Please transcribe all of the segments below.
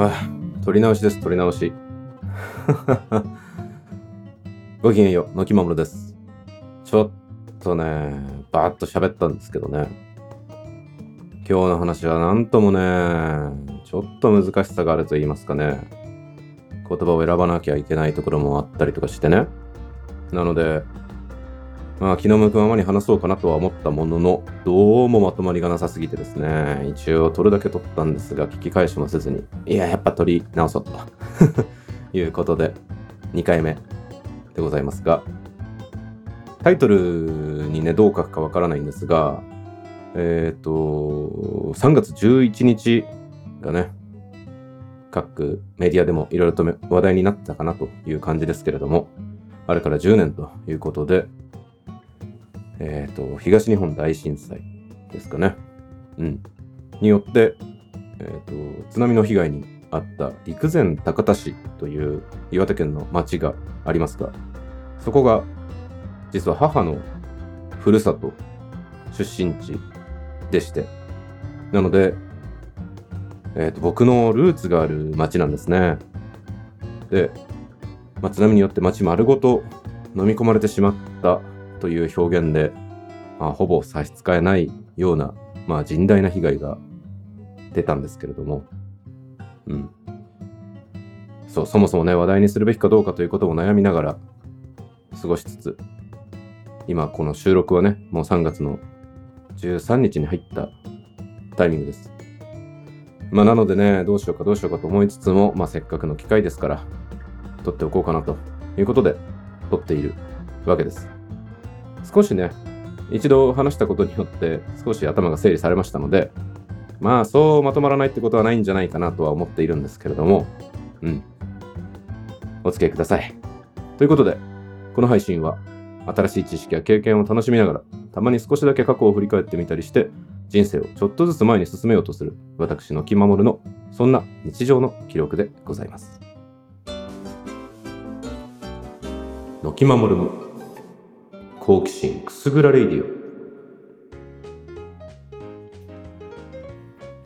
あ、撮り直しです、撮り直し。ごきげんよう、のきまもろです。ちょっとね、バーッと喋ったんですけどね。今日の話はなんともね、ちょっと難しさがあると言いますかね。言葉を選ばなきゃいけないところもあったりとかしてね。なので、まあ気の向くままに話そうかなとは思ったものの、どうもまとまりがなさすぎてですね、一応撮るだけ撮ったんですが、聞き返しもせずに、いや、やっぱ撮り直そうと。いうことで、2回目でございますが、タイトルにね、どう書くかわからないんですが、えっ、と、3月11日がね、各メディアでもいろいろと話題になったかなという感じですけれども、あれから10年ということで、えっ、と、東日本大震災ですかね。うん。によって、えっ、と、津波の被害に遭った陸前高田市という岩手県の町がありますが、そこが実は母のふるさと、出身地でして、なので、えっ、と、僕のルーツがある町なんですね。で、まあ、津波によって町丸ごと飲み込まれてしまったという表現で、まあ、ほぼ差し支えないような、まあ、甚大な被害が出たんですけれども、うん。そう、そもそもね、話題にするべきかどうかということを悩みながら過ごしつつ、今この収録はね、もう3月の13日に入ったタイミングです。まあなのでね、どうしようかどうしようかと思いつつも、まあせっかくの機会ですから、撮っておこうかなということで、撮っているわけです。少しね、一度話したことによって少し頭が整理されましたので、まあそうまとまらないってことはないんじゃないかなとは思っているんですけれども、うん。お付き合いください。ということで、この配信は新しい知識や経験を楽しみながら、たまに少しだけ過去を振り返ってみたりして、人生をちょっとずつ前に進めようとする私の気まもるの、そんな日常の記録でございます。のきまもるの好奇心くすぐらレイディオ。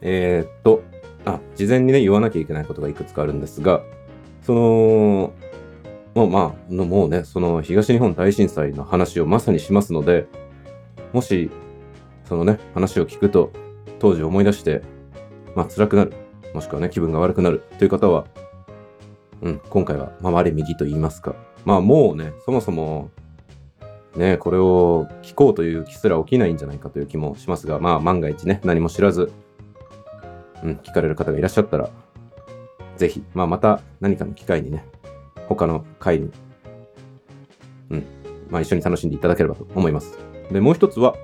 えー、っと、あ、事前にね、言わなきゃいけないことがいくつかあるんですが、その、もうまあ、もうね、その東日本大震災の話をまさにしますので、もし、そのね、話を聞くと、当時思い出して、まあ辛くなる、もしくはね、気分が悪くなるという方は、うん、今回は回れ右と言いますか。まあもうね、そもそも、ね、これを聞こうという気すら起きないんじゃないかという気もしますが、まあ万が一ね、何も知らず、うん、聞かれる方がいらっしゃったら、ぜひ、まあまた何かの機会にね、他の回に、うん、まあ一緒に楽しんでいただければと思います。で、もう一つは、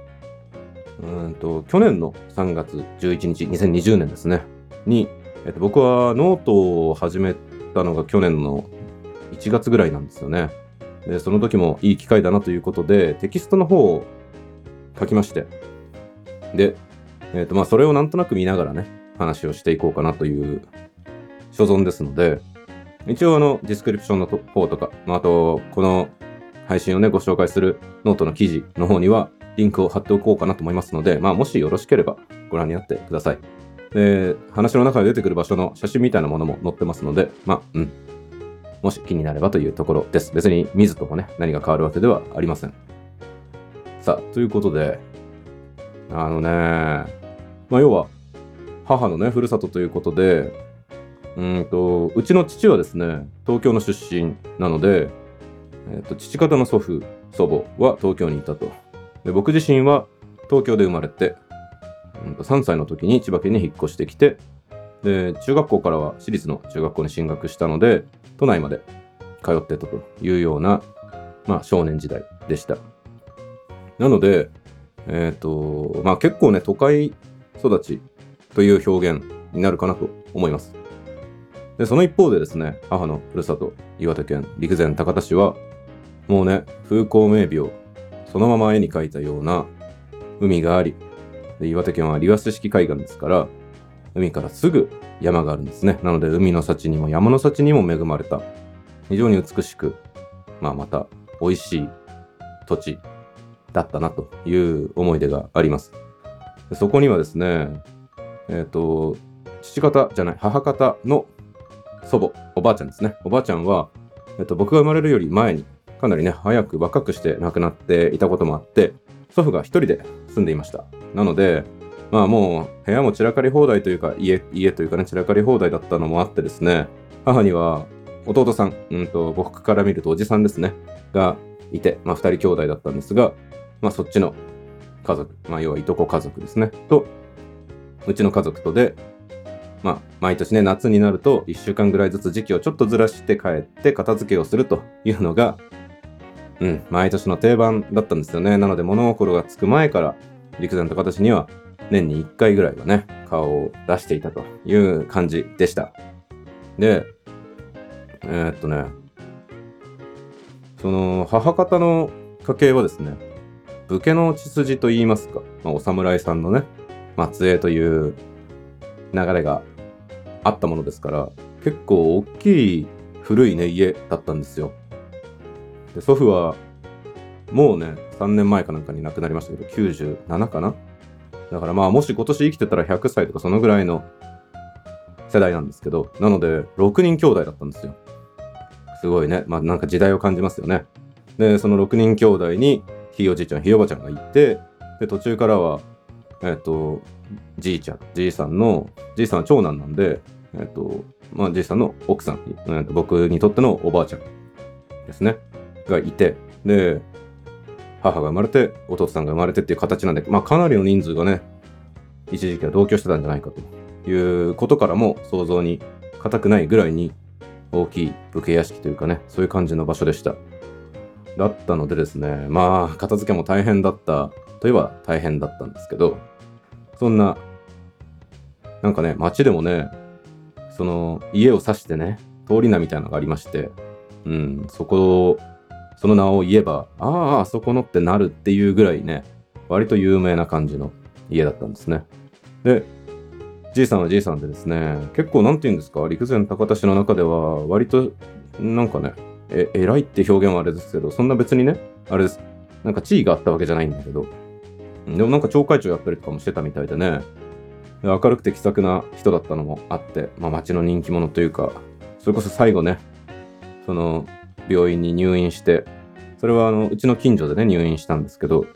うんと、去年の3月11日、2020年ですね、に、えっと、僕はノートを始めたのが去年の1月ぐらいなんですよね。で、その時もいい機会だなということで、テキストの方を書きまして、で、えっ、と、まあ、それをなんとなく見ながらね、話をしていこうかなという所存ですので、一応あの、ディスクリプションの方とか、まあ、あと、この配信をね、ご紹介するノートの記事の方には、リンクを貼っておこうかなと思いますので、まあ、もしよろしければご覧になってください。で、話の中で出てくる場所の写真みたいなものも載ってますので、まあ、うん。もし気になればというところです。別に見ずともね、何が変わるわけではありません。さあ、ということで、あのね、まあ、要は、母のね、ふるさとということで、うんと、うちの父はですね、東京の出身なので、えっと、父方の祖父、祖母は東京にいたと。で僕自身は東京で生まれて、うんと3歳の時に千葉県に引っ越してきて、で、中学校からは私立の中学校に進学したので、都内まで通ってたというような、まあ、少年時代でした。なので、えっ、と、まあ結構ね、都会育ちという表現になるかなと思います。で、その一方でですね、母のふるさと、岩手県陸前高田市は、もうね、風光明媚をそのまま絵に描いたような海があり、で岩手県はリワス式海岸ですから、海からすぐ山があるんですね。なので海の幸にも山の幸にも恵まれた、非常に美しく、まあまた美味しい土地だったなという思い出があります。そこにはですね、えっ、と、父方じゃない、母方の祖母、おばあちゃんですね。おばあちゃんは、えっと、僕が生まれるより前に、かなりね、早く若くして亡くなっていたこともあって、祖父が一人で住んでいました。なので、まあもう部屋も散らかり放題というか、家、家というかね、散らかり放題だったのもあってですね、母には弟さん、うんと、僕から見るとおじさんですね、がいて、まあ二人兄弟だったんですが、まあそっちの家族、まあ要はいとこ家族ですね、と、うちの家族とで、まあ毎年ね、夏になると1週間ぐらいずつ時期をちょっとずらして帰って片付けをするというのが、うん、毎年の定番だったんですよね。なので物心がつく前から陸前高田市には年に1回ぐらいはね、顔を出していたという感じでした。で、えー、っとね、その母方の家系はですね、武家の血筋と言いますか、まあ、お侍さんのね、末裔という流れがあったものですから、結構大きい古いね、家だったんですよ。で祖父は、もうね、3年前かなんかに亡くなりましたけど、97かなだからまあもし今年生きてたら100歳とかそのぐらいの世代なんですけど、なので6人兄弟だったんですよ。すごいね。まあなんか時代を感じますよね。で、その6人兄弟にひいおじいちゃん、ひいおばちゃんがいて、で、途中からは、えっ、と、じいちゃん、じいさんの、じいさんは長男なんで、えっ、と、まあじいさんの奥さん、えっと僕にとってのおばあちゃんですね。がいて、で、母が生まれて、弟さんが生まれてっていう形なんで、まあかなりの人数がね、一時期は同居してたんじゃないかということからも想像に難くないぐらいに大きい武家屋敷というかね、そういう感じの場所でした。だったのでですね、まあ片付けも大変だったといえば大変だったんですけど、そんな、なんかね、街でもね、その家を指してね、通り名みたいなのがありまして、うん、そこその名を言えば、ああ、あそこのってなるっていうぐらいね、割と有名な感じの家だったんですね。で、じいさんはじいさんでですね、結構なんて言うんですか、陸前高田市の中では、割と、なんかね、え、偉いって表現はあれですけど、そんな別にね、あれです。なんか地位があったわけじゃないんだけど、でもなんか町会長やったりとかもしてたみたいでね、明るくて気さくな人だったのもあって、まあ町の人気者というか、それこそ最後ね、その、病院に入院して、それはあのうちの近所でね、入院したんですけど、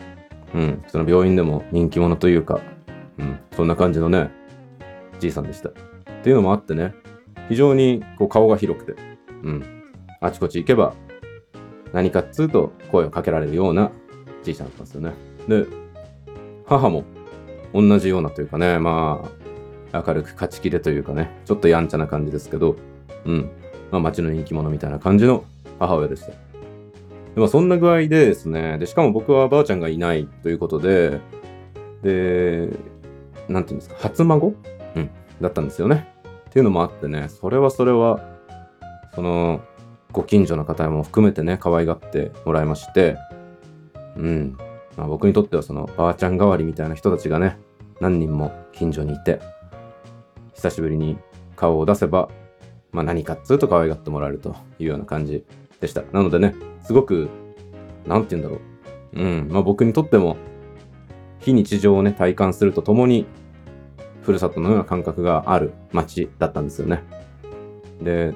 うん、その病院でも人気者というか、うん、そんな感じのね、じいさんでした。っていうのもあってね、非常にこう顔が広くて、うん、あちこち行けば、何かっつうと声をかけられるようなじいさんだったんですよね。で、母も同じようなというかね、まあ、明るく勝ち気でというかね、ちょっとやんちゃな感じですけど、うん、まあ街の人気者みたいな感じの母親でした。でまあ、そんな具合でですね、で、しかも僕はばあちゃんがいないということで、で、なんていうんですか、初孫？うん、だったんですよね。っていうのもあってね、それはそれは、その、ご近所の方も含めてね、可愛がってもらいまして、うん。まあ、僕にとってはその、ばあちゃん代わりみたいな人たちがね、何人も近所にいて、久しぶりに顔を出せば、まあ何かっつうと可愛がってもらえるというような感じでした。なのでね、すごく、なんて言うんだろう。うん、まあ僕にとっても、非日常をね、体感するとともに、ふるさとのような感覚がある街だったんですよね。で、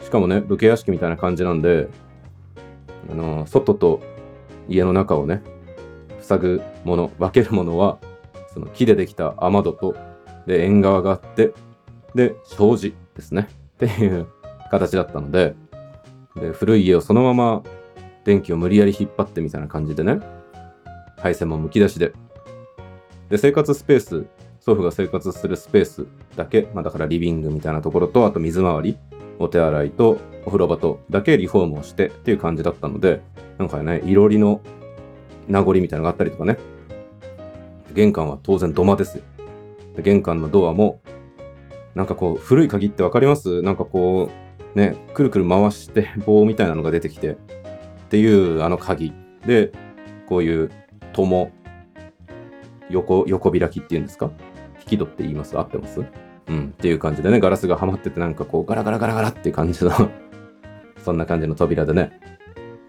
しかもね、武家屋敷みたいな感じなんで、あの、外と家の中をね、塞ぐもの、分けるものは、その木でできた雨戸と、で、縁側があって、で、障子ですね。っていう形だったので、で、古い家をそのまま電気を無理やり引っ張ってみたいな感じでね、配線もむき出しで。で、生活スペース、祖父が生活するスペースだけ、まあだからリビングみたいなところと、あと水回り、お手洗いとお風呂場とだけリフォームをしてっていう感じだったので、なんかね、いろりの名残みたいなのがあったりとかね。玄関は当然土間ですよ。で玄関のドアも、なんかこう、古い鍵ってわかります？なんかこう、ね、くるくる回して 棒みたいなのが出てきてっていうあの鍵で、こういう友、横、横開きっていうんですか？引き戸って言います？合ってます？うん。っていう感じでね、ガラスがはまっててなんかこうガラガラガラガラっていう感じの そんな感じの扉でね。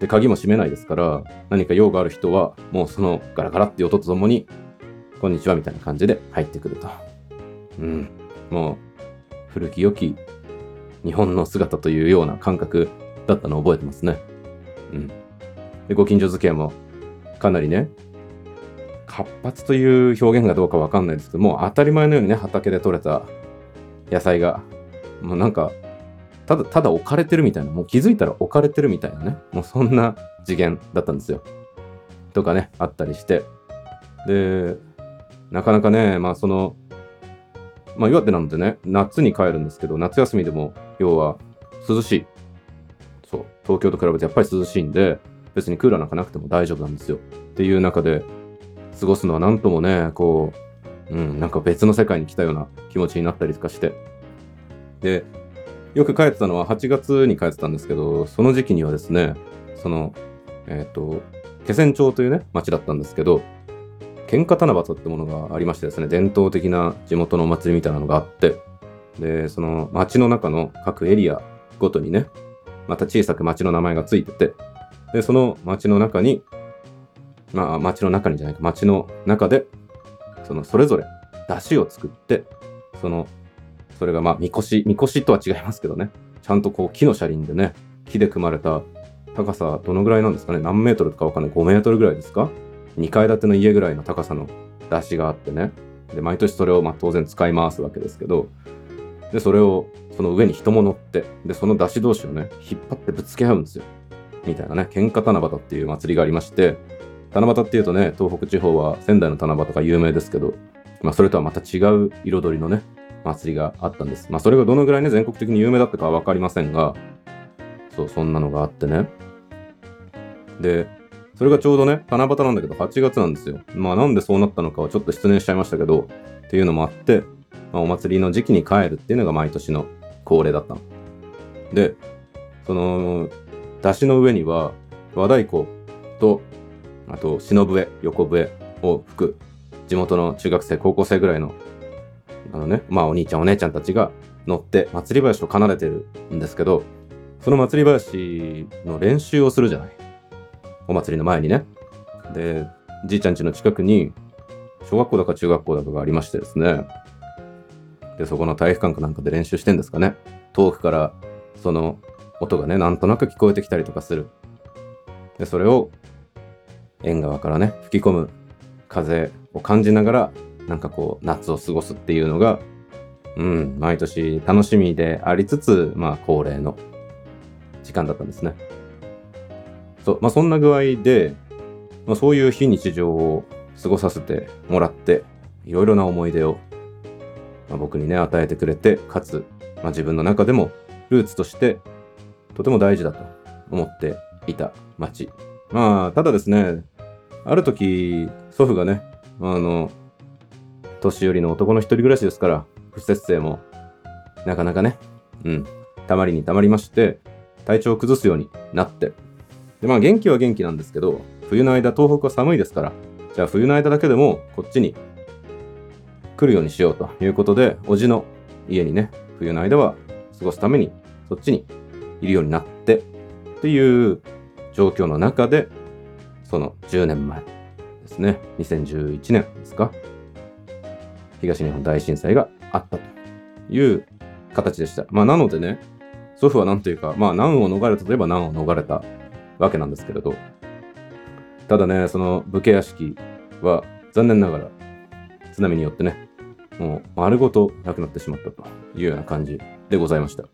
で、鍵も閉めないですから、何か用がある人は、もうそのガラガラっていう音とともに、こんにちはみたいな感じで入ってくると。うん。もう、古き良き日本の姿というような感覚だったのを覚えてますね。うん。で、ご近所付き合いもかなりね、活発という表現がどうかわかんないですけどもう、当たり前のようにね、畑で採れた野菜が、もうなんか、ただ、ただ置かれてるみたいな、もう気づいたら置かれてるみたいなね、もうそんな次元だったんですよ。とかね、あったりして。で、なかなかね、まあその、まあ岩手なんでね、夏に帰るんですけど、夏休みでも、要は涼しい。そう、東京と比べてやっぱり涼しいんで、別にクーラーなんかなくても大丈夫なんですよ。っていう中で、過ごすのはなんともね、こう、うん、なんか別の世界に来たような気持ちになったりとかして。で、よく帰ってたのは8月に帰ってたんですけど、その時期にはですね、その、えっ、ー、と、気仙町というね、町だったんですけど、喧嘩七夕ってものがありましてですね、伝統的な地元のお祭りみたいなのがあって、で、その町の中の各エリアごとにね、また小さく町の名前がついてて、で、その町の中に、まあ町の中にじゃないか、町の中で、そのそれぞれ出汁を作って、その、それがまあ、みこし、みこしとは違いますけどね、ちゃんとこう木の車輪でね、木で組まれた高さどのぐらいなんですかね何メートルかわかんない。5メートルぐらいですか ?2 階建ての家ぐらいの高さの出汁があってね。で、毎年それをまあ当然使い回すわけですけど、で、それをその上に人も乗って、で、その出汁同士をね、引っ張ってぶつけ合うんですよ。みたいなね、喧嘩七夕っていう祭りがありまして、七夕っていうとね、東北地方は仙台の七夕が有名ですけど、まあそれとはまた違う彩りのね、祭りがあったんです。まあそれがどのぐらいね、全国的に有名だったかはわかりませんが、そう、そんなのがあってね。で、それがちょうどね、七夕なんだけど8月なんですよ。まあなんでそうなったのかはちょっと失念しちゃいましたけど、っていうのもあって、まあ、お祭りの時期に帰るっていうのが毎年の恒例だったの。で、その、出汁の上には和太鼓と、あと、篠笛、横笛を吹く地元の中学生、高校生ぐらいの、あのね、まあお兄ちゃんお姉ちゃんたちが乗って祭り林を奏でてるんですけど、その祭り林の練習をするじゃない。お祭りの前にね。で、じいちゃん家の近くに、小学校だか中学校だかがありましてですね。で、そこの体育館かなんかで練習してんですかね。遠くからその音がね、なんとなく聞こえてきたりとかする。で、それを縁側からね、吹き込む風を感じながら、なんかこう、夏を過ごすっていうのが、うん、毎年楽しみでありつつ、まあ、恒例の時間だったんですね。そう、まあ、そんな具合で、まあ、そういう非日常を過ごさせてもらって、いろいろな思い出を、まあ、僕にね、与えてくれて、かつ、まあ、自分の中でもルーツとしてとても大事だと思っていた町。まあ、ただですね、ある時、祖父がね、あの、年寄りの男の一人暮らしですから、不節制も、なかなかね、うん、たまりにたまりまして、体調を崩すようになって。で、まあ元気は元気なんですけど、冬の間東北は寒いですから、じゃあ冬の間だけでもこっちに来るようにしようということで、おじの家にね、冬の間は過ごすためにそっちにいるようになってっていう状況の中で、その10年前ですね、2011年ですか、東日本大震災があったという形でした。まあなのでね、祖父は何というか、まあ難を逃れたといえば難を逃れたわけなんですけれど、ただね、その武家屋敷は残念ながら津波によってね、もう丸ごとなくなってしまったというような感じでございました。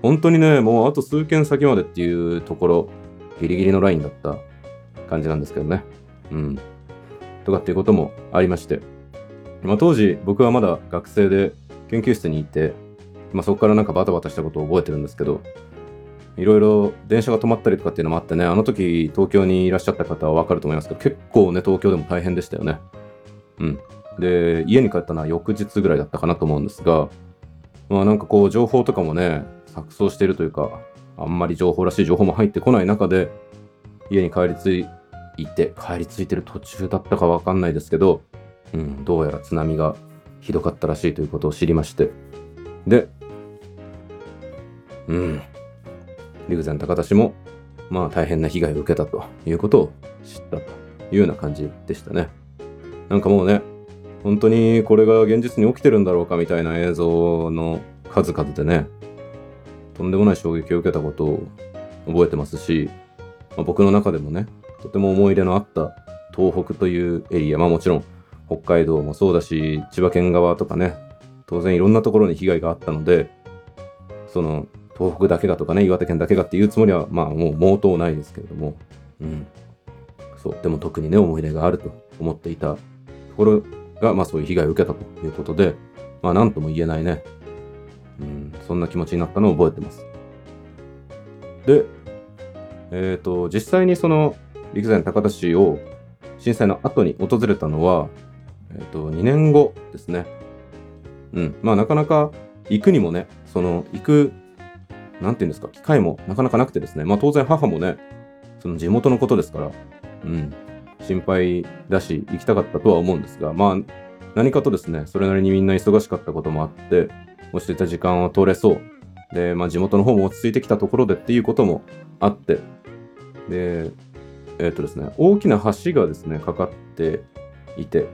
本当にね、もうあと数件先までっていうところ、ギリギリのラインだった感じなんですけどね。うん。とかっていうこともありまして。まあ当時僕はまだ学生で研究室にいて、まあ、そこからなんかバタバタしたことを覚えてるんですけど、いろいろ電車が止まったりとかっていうのもあってね、あの時東京にいらっしゃった方はわかると思いますけど、結構ね、東京でも大変でしたよね。うん。で、家に帰ったのは翌日ぐらいだったかなと思うんですが、まあなんかこう情報とかもね、錯綜しているというか、あんまり情報らしい情報も入ってこない中で、家に帰り着いて、帰り着いてる途中だったかわかんないですけど、うん、どうやら津波がひどかったらしいということを知りまして、で、うん。陸前高田市も、まあ大変な被害を受けたということを知ったというような感じでしたね。なんかもうね、本当にこれが現実に起きてるんだろうかみたいな映像の数々でね、とんでもない衝撃を受けたことを覚えてますし、まあ、僕の中でもね、とても思い入れのあった東北というエリア、まあもちろん北海道もそうだし、千葉県側とかね、当然いろんなところに被害があったので、その東北だけがとかね、岩手県だけがっていうつもりは、まあもう毛頭ないですけれども、うん。そう、でも特にね、思い入れがあると思っていたところが、まあそういう被害を受けたということで、まあ何とも言えないね、うん、そんな気持ちになったのを覚えてます。で、えっ、ー、と、実際にその陸前高田市を震災の後に訪れたのは、えっ、ー、と、2年後ですね。うん。まあなかなか行くにもね、その行く、なんていうんですか、機会もなかなかなくてですね。まあ当然母もね、その地元のことですから、うん。心配だし、行きたかったとは思うんですが、まあ何かとですね、それなりにみんな忙しかったこともあって、落ちてた時間を取れそう。で、まあ地元の方も落ち着いてきたところでっていうこともあって、で、えっ、ー、とですね、大きな橋がですね、かかっていて、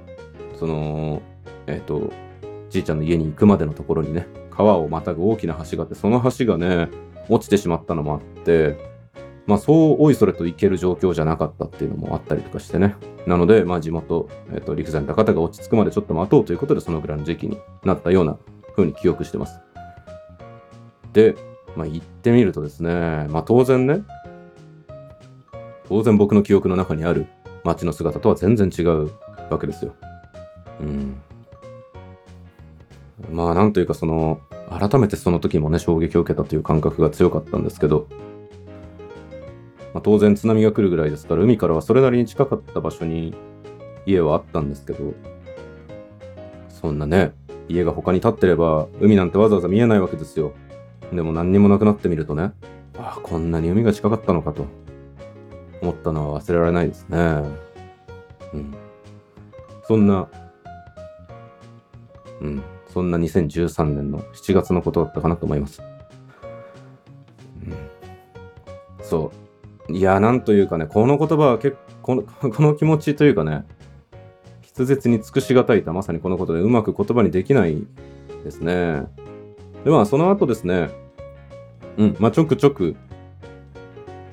その、えっ、ー、と、じいちゃんの家に行くまでのところにね、川をまたぐ大きな橋があって、その橋がね、落ちてしまったのもあって、まあそうおいそれと行ける状況じゃなかったっていうのもあったりとかしてね。なので、まあ地元、えっ、と、陸前高田が落ち着くまでちょっと待とうということで、そのぐらいの時期になったような風に記憶してます。で、まあ行ってみるとですね、まあ当然ね、当然僕の記憶の中にある街の姿とは全然違うわけですよ。うん。まあなんというかその、改めてその時もね、衝撃を受けたという感覚が強かったんですけど、まあ、当然津波が来るぐらいですから、海からはそれなりに近かった場所に家はあったんですけど、そんなね、家が他に建ってれば、海なんてわざわざ見えないわけですよ。でも何にもなくなってみるとね、ああ、こんなに海が近かったのかと。思ったのは忘れられないですね。うん。そんな、うん、そんな2013年の7月のことだったかなと思います。うん、そう。いや、なんというかね、この言葉は結構、この気持ちというかね、筆舌に尽くしがたいとまさにこのことでうまく言葉にできないですね。で、まあ、その後ですね、うん、まあ、ちょくちょく、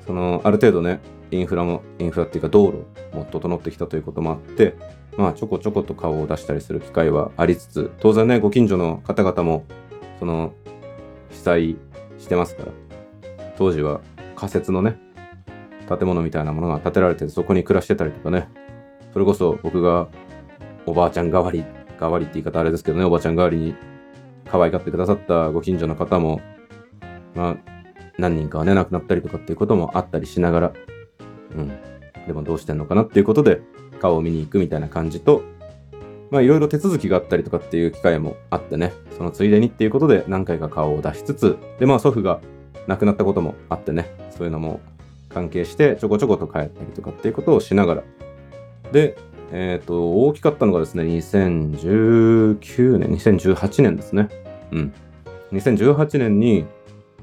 その、ある程度ね、インフラも、インフラっていうか道路も整ってきたということもあって、まあちょこちょこと顔を出したりする機会はありつつ、当然ね、ご近所の方々も、その、被災してますから、当時は仮設のね、建物みたいなものが建てられてそこに暮らしてたりとかね、それこそ僕がおばあちゃん代わり、代わりって言い方あれですけどね、おばあちゃん代わりに可愛がってくださったご近所の方も、まあ、何人かはね、亡くなったりとかっていうこともあったりしながら、うん。でもどうしてんのかなっていうことで、顔を見に行くみたいな感じと、まあいろいろ手続きがあったりとかっていう機会もあってね、そのついでにっていうことで何回か顔を出しつつ、でまあ祖父が亡くなったこともあってね、そういうのも関係してちょこちょこと帰ったりとかっていうことをしながら、で、えっ、ー、と、大きかったのがですね、2019年、2018年ですね。うん。2018年に、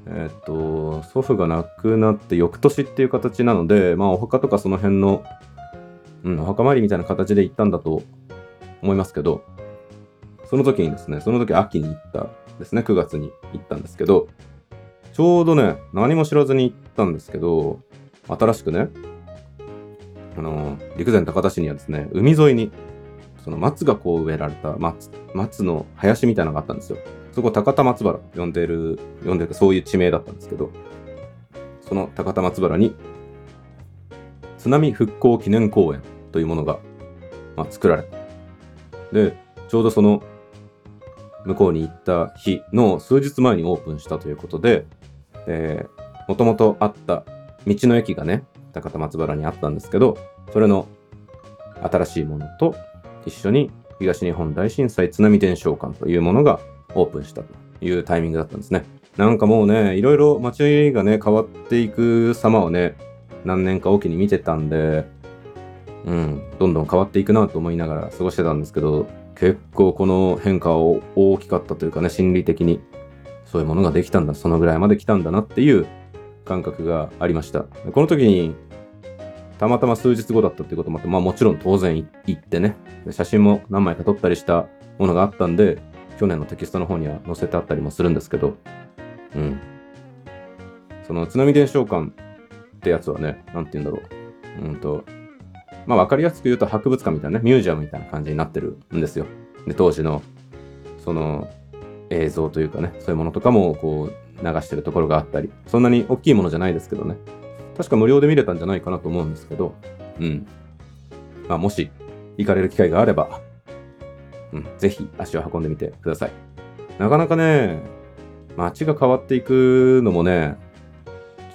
えっと、祖父が亡くなって翌年っていう形なので、まあお墓とかその辺の、うん、お墓参りみたいな形で行ったんだと思いますけど、その時にですね、その時秋に行ったですね、9月に行ったんですけど、ちょうどね、何も知らずに行ったんですけど、新しくね、あの、陸前高田市にはですね、海沿いに、その松がこう植えられた松、松の林みたいなのがあったんですよ。そこ高田松原呼んでる、呼んでるそういう地名だったんですけど、その高田松原に、津波復興記念公園というものが、まあ、作られた。で、ちょうどその、向こうに行った日の数日前にオープンしたということで、えもともとあった道の駅がね、高田松原にあったんですけど、それの新しいものと一緒に東日本大震災津波伝承館というものがオープンしたというタイミングだったんですね。なんかもうね、いろいろ街がね、変わっていく様をね、何年かおきに見てたんで、うん、どんどん変わっていくなと思いながら過ごしてたんですけど、結構この変化を大きかったというかね、心理的に、そういうものができたんだ、そのぐらいまで来たんだなっていう感覚がありました。この時に、たまたま数日後だったっていうこともあって、まあもちろん当然行ってね、写真も何枚か撮ったりしたものがあったんで、去年のテキストの方には載せてあったりもするんですけど、うん。その津波伝承館ってやつはね、なんて言うんだろう。うんと、まあ分かりやすく言うと博物館みたいなね、ミュージアムみたいな感じになってるんですよ。で、当時の、その、映像というかね、そういうものとかもこう流してるところがあったり、そんなに大きいものじゃないですけどね。確か無料で見れたんじゃないかなと思うんですけど、うん。まあもし行かれる機会があれば、うん、ぜひ足を運んでみてください。なかなかね、街が変わっていくのもね、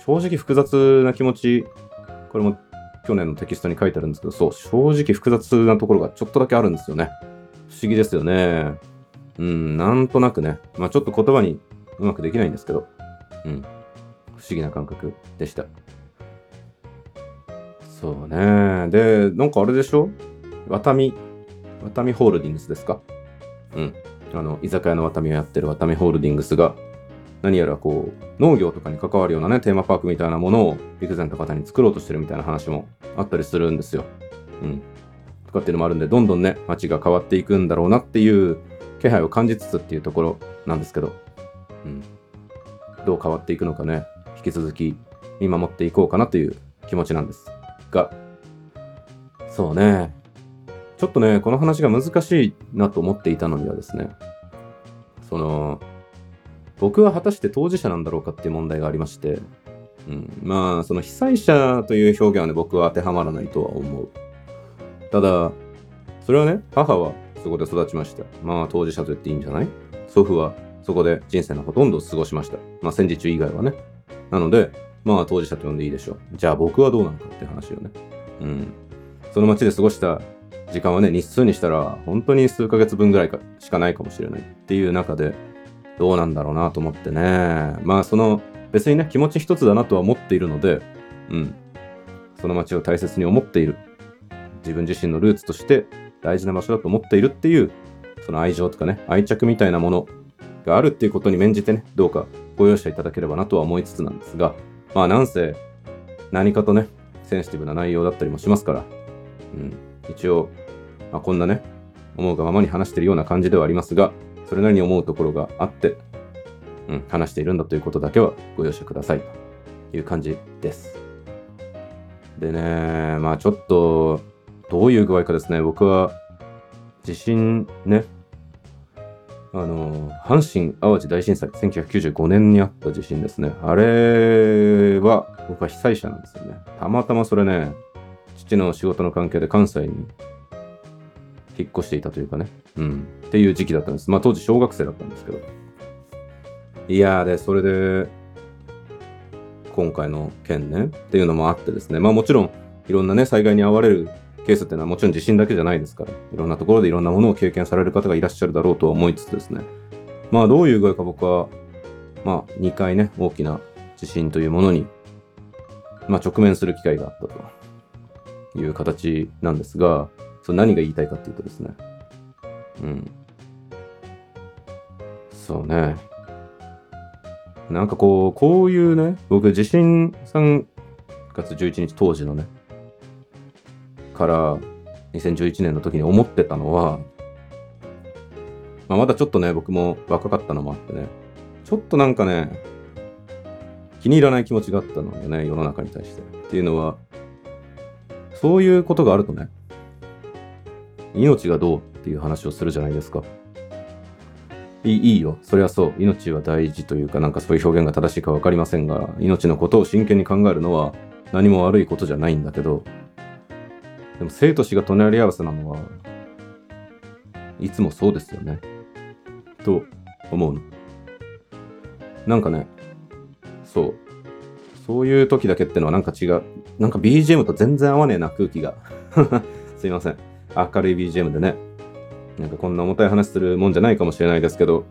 正直複雑な気持ち、これも去年のテキストに書いてあるんですけど、そう、正直複雑なところがちょっとだけあるんですよね。不思議ですよね。うん、なんとなくね、まあちょっと言葉にうまくできないんですけど、うん、不思議な感覚でした。そうね。で、なんかあれでしょ？ワタミ、ワタミホールディングスですか？うん。あの、居酒屋のワタミをやってるワタミホールディングスが、何やらこう、農業とかに関わるようなね、テーマパークみたいなものを陸前高田に作ろうとしてるみたいな話もあったりするんですよ。うん。とかっていうのもあるんで、どんどんね、街が変わっていくんだろうなっていう気配を感じつつっていうところなんですけど、うん。どう変わっていくのかね、引き続き見守っていこうかなという気持ちなんですが、そうね。ちょっとね、この話が難しいなと思っていたのにはですね、その、僕は果たして当事者なんだろうかっていう問題がありまして、うん、まあ、その被災者という表現はね、僕は当てはまらないとは思う。ただ、それはね、母はそこで育ちました。まあ、当事者と言っていいんじゃない？祖父はそこで人生のほとんどを過ごしました。まあ、戦時中以外はね。なので、まあ、当事者と呼んでいいでしょう。じゃあ僕はどうなのかって話よね。うん。その街で過ごした時間はね、日数にしたら、本当に数ヶ月分ぐらいかしかないかもしれないっていう中で、どうなんだろうなと思ってね。まあその別にね気持ち一つだなとは思っているので、うん。その街を大切に思っている。自分自身のルーツとして大事な場所だと思っているっていう、その愛情とかね、愛着みたいなものがあるっていうことに免じてね、どうかご容赦いただければなとは思いつつなんですが、まあなんせ何かとね、センシティブな内容だったりもしますから、うん。一応、まあ、こんなね、思うがままに話してるような感じではありますが、それなりに思うところがあって、うん、話しているんだということだけはご容赦くださいという感じです。でね、まあちょっと、どういう具合かですね、僕は地震ね、あの、阪神・淡路大震災、1995年にあった地震ですね。あれは、僕は被災者なんですよね。たまたまそれね、父の仕事の関係で関西に引っ越していたというかね、うん、っていう時期だったんです。まあ当時小学生だったんですけど。いやーで、それで、今回の件ね、っていうのもあってですね、まあもちろん、いろんなね、災害に遭われるケースっていうのはもちろん地震だけじゃないですから、いろんなところでいろんなものを経験される方がいらっしゃるだろうとは思いつつですね、まあどういう具合か僕は、まあ2回ね、大きな地震というものに、まあ直面する機会があったという形なんですが、それ何が言いたいかっていうとですね。うん。そうね。なんかこう、こういうね、僕地震3月11日当時のね、から2011年の時に思ってたのは、まあ、まだちょっとね、僕も若かったのもあってね、ちょっとなんかね、気に入らない気持ちがあったのよね、世の中に対して。っていうのは、そういうことがあるとね、命がどうっていう話をするじゃないですか。いいいいよ。そりゃそう。命は大事というか、なんかそういう表現が正しいかわかりませんが、命のことを真剣に考えるのは何も悪いことじゃないんだけど、でも生と死が隣り合わせなのは、いつもそうですよね。と思うの。なんかね、そう。そういう時だけってのはなんか違う。なんか BGM と全然合わねえな、空気が。すいません。明るい BGM でね、なんかこんな重たい話するもんじゃないかもしれないですけど、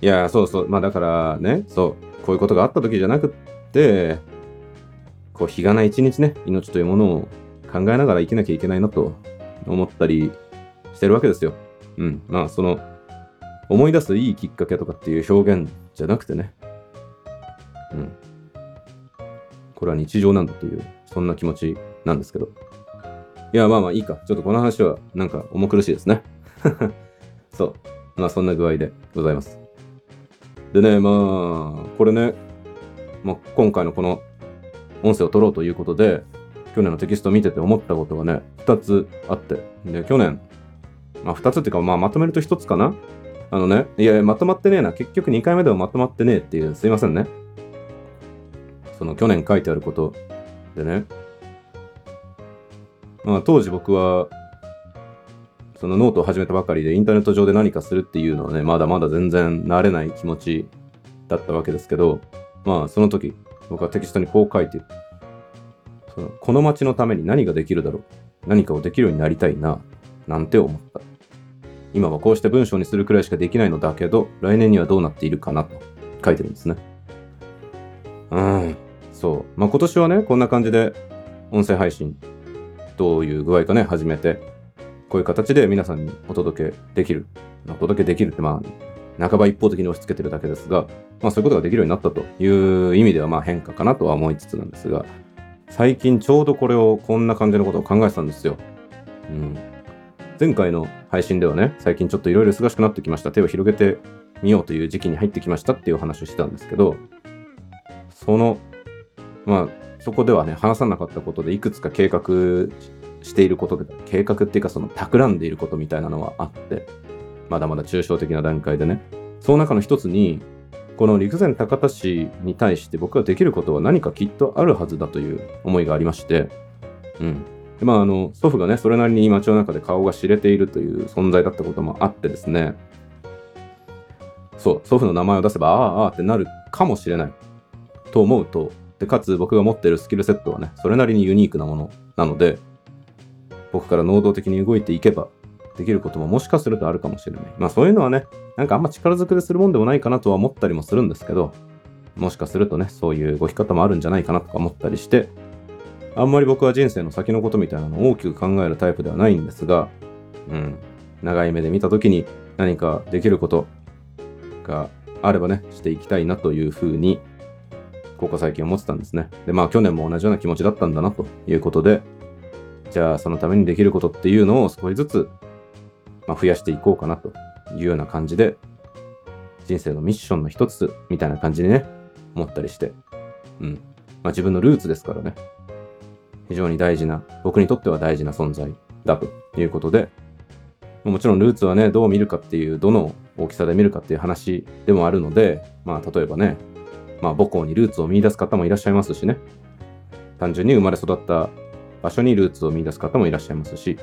いや、そうそう、まあだからね、そう、こういうことがあった時じゃなくって、こう、日がない一日ね、命というものを考えながら生きなきゃいけないなと思ったりしてるわけですよ。うん。まあ、その、思い出すいいきっかけとかっていう表現じゃなくてね。うん。これは日常なんだという、そんな気持ちなんですけど。いや、まあまあいいか。ちょっとこの話はなんか重苦しいですね。そう。まあそんな具合でございます。でね、まあ、これね、まあ、今回のこの音声を取ろうということで、去年のテキストを見てて思ったことがね、2つあって。で、去年、まあ2つっていうか、まあまとめると1つかなあのね、いや、まとまってねえな。結局2回目でもまとまってねえっていう、すいませんね。その去年書いてあることでね。まあ当時僕は、そのノートを始めたばかりでインターネット上で何かするっていうのはね、まだまだ全然慣れない気持ちだったわけですけど、まあその時、僕はテキストにこう書いてそのこの街のために何ができるだろう何かをできるようになりたいな、なんて思った。今はこうして文章にするくらいしかできないのだけど、来年にはどうなっているかなと書いてるんですね。うん、そう。まあ今年はね、こんな感じで音声配信、どういう具合かね、始めて、こういう形で皆さんにお届けできる。お届けできるってまあ、半ば一方的に押し付けてるだけですが、まあそういうことができるようになったという意味ではまあ変化かなとは思いつつなんですが、最近ちょうどこれをこんな感じのことを考えてたんですよ。うん。前回の配信ではね、最近ちょっといろいろ忙しくなってきました。手を広げてみようという時期に入ってきましたっていう話をしてたんですけど、その、まあ、そこではね、話さなかったことでいくつか計画していることで、計画っていうかその企んでいることみたいなのはあって、まだまだ抽象的な段階でね。その中の一つに、この陸前高田市に対して僕ができることは何かきっとあるはずだという思いがありまして、うん。でまあ、あの、祖父がね、それなりに街の中で顔が知れているという存在だったこともあってですね、そう、祖父の名前を出せば、ああ、ああってなるかもしれないと思うと、で、かつ僕が持っているスキルセットはね、それなりにユニークなものなので、僕から能動的に動いていけば、できることももしかするとあるかもしれない。まあそういうのはね、なんかあんま力ずくでするもんでもないかなとは思ったりもするんですけど、もしかするとね、そういう動き方もあるんじゃないかなとか思ったりして、あんまり僕は人生の先のことみたいなのを大きく考えるタイプではないんですが、うん、長い目で見た時に何かできることがあればね、していきたいなというふうに、ここ最近思ってたんですね。で、まあ去年も同じような気持ちだったんだなということで、じゃあそのためにできることっていうのを少しずつまあ、増やしていこうかなというような感じで、人生のミッションの一つみたいな感じでね、思ったりして、うん。まあ、自分のルーツですからね、非常に大事な、僕にとっては大事な存在だということで、もちろんルーツはね、どう見るかっていう、どの大きさで見るかっていう話でもあるので、まあ、例えばね、まあ、母校にルーツを見出す方もいらっしゃいますしね、単純に生まれ育った場所にルーツを見出す方もいらっしゃいますし、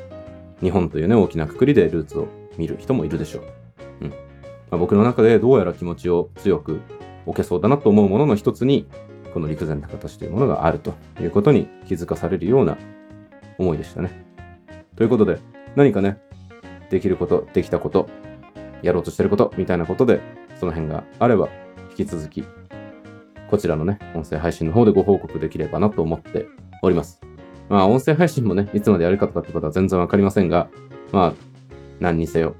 日本というね、大きなくくりでルーツを見る人もいるでしょう。うん。まあ、僕の中でどうやら気持ちを強く置けそうだなと思うものの一つに、この陸前高田市というものがあるということに気づかされるような思いでしたね。ということで、何かね、できること、できたこと、やろうとしてることみたいなことで、その辺があれば、引き続き、こちらのね、音声配信の方でご報告できればなと思っております。まあ、音声配信もね、いつまでやるかとかってことは全然わかりませんが、まあ、何にせよ、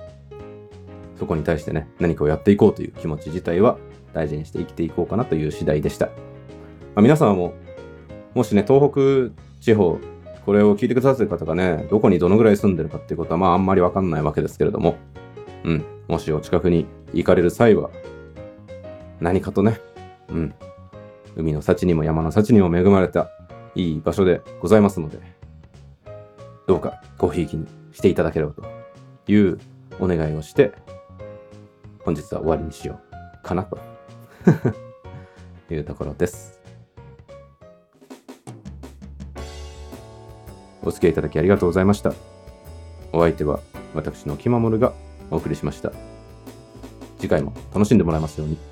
そこに対してね、何かをやっていこうという気持ち自体は大事にして生きていこうかなという次第でした。まあ、皆様も、もしね、東北地方、これを聞いてくださってる方がね、どこにどのぐらい住んでるかっていうことは、まあ、あんまりわかんないわけですけれども、うん、もしお近くに行かれる際は、何かとね、うん、海の幸にも山の幸にも恵まれたいい場所でございますので、どうかごひいきにしていただければというお願いをして、本日は終わりにしようかなと いうところです。お付き合いいただきありがとうございました。お相手は私の気まもるがお送りしました。次回も楽しんでもらえますように。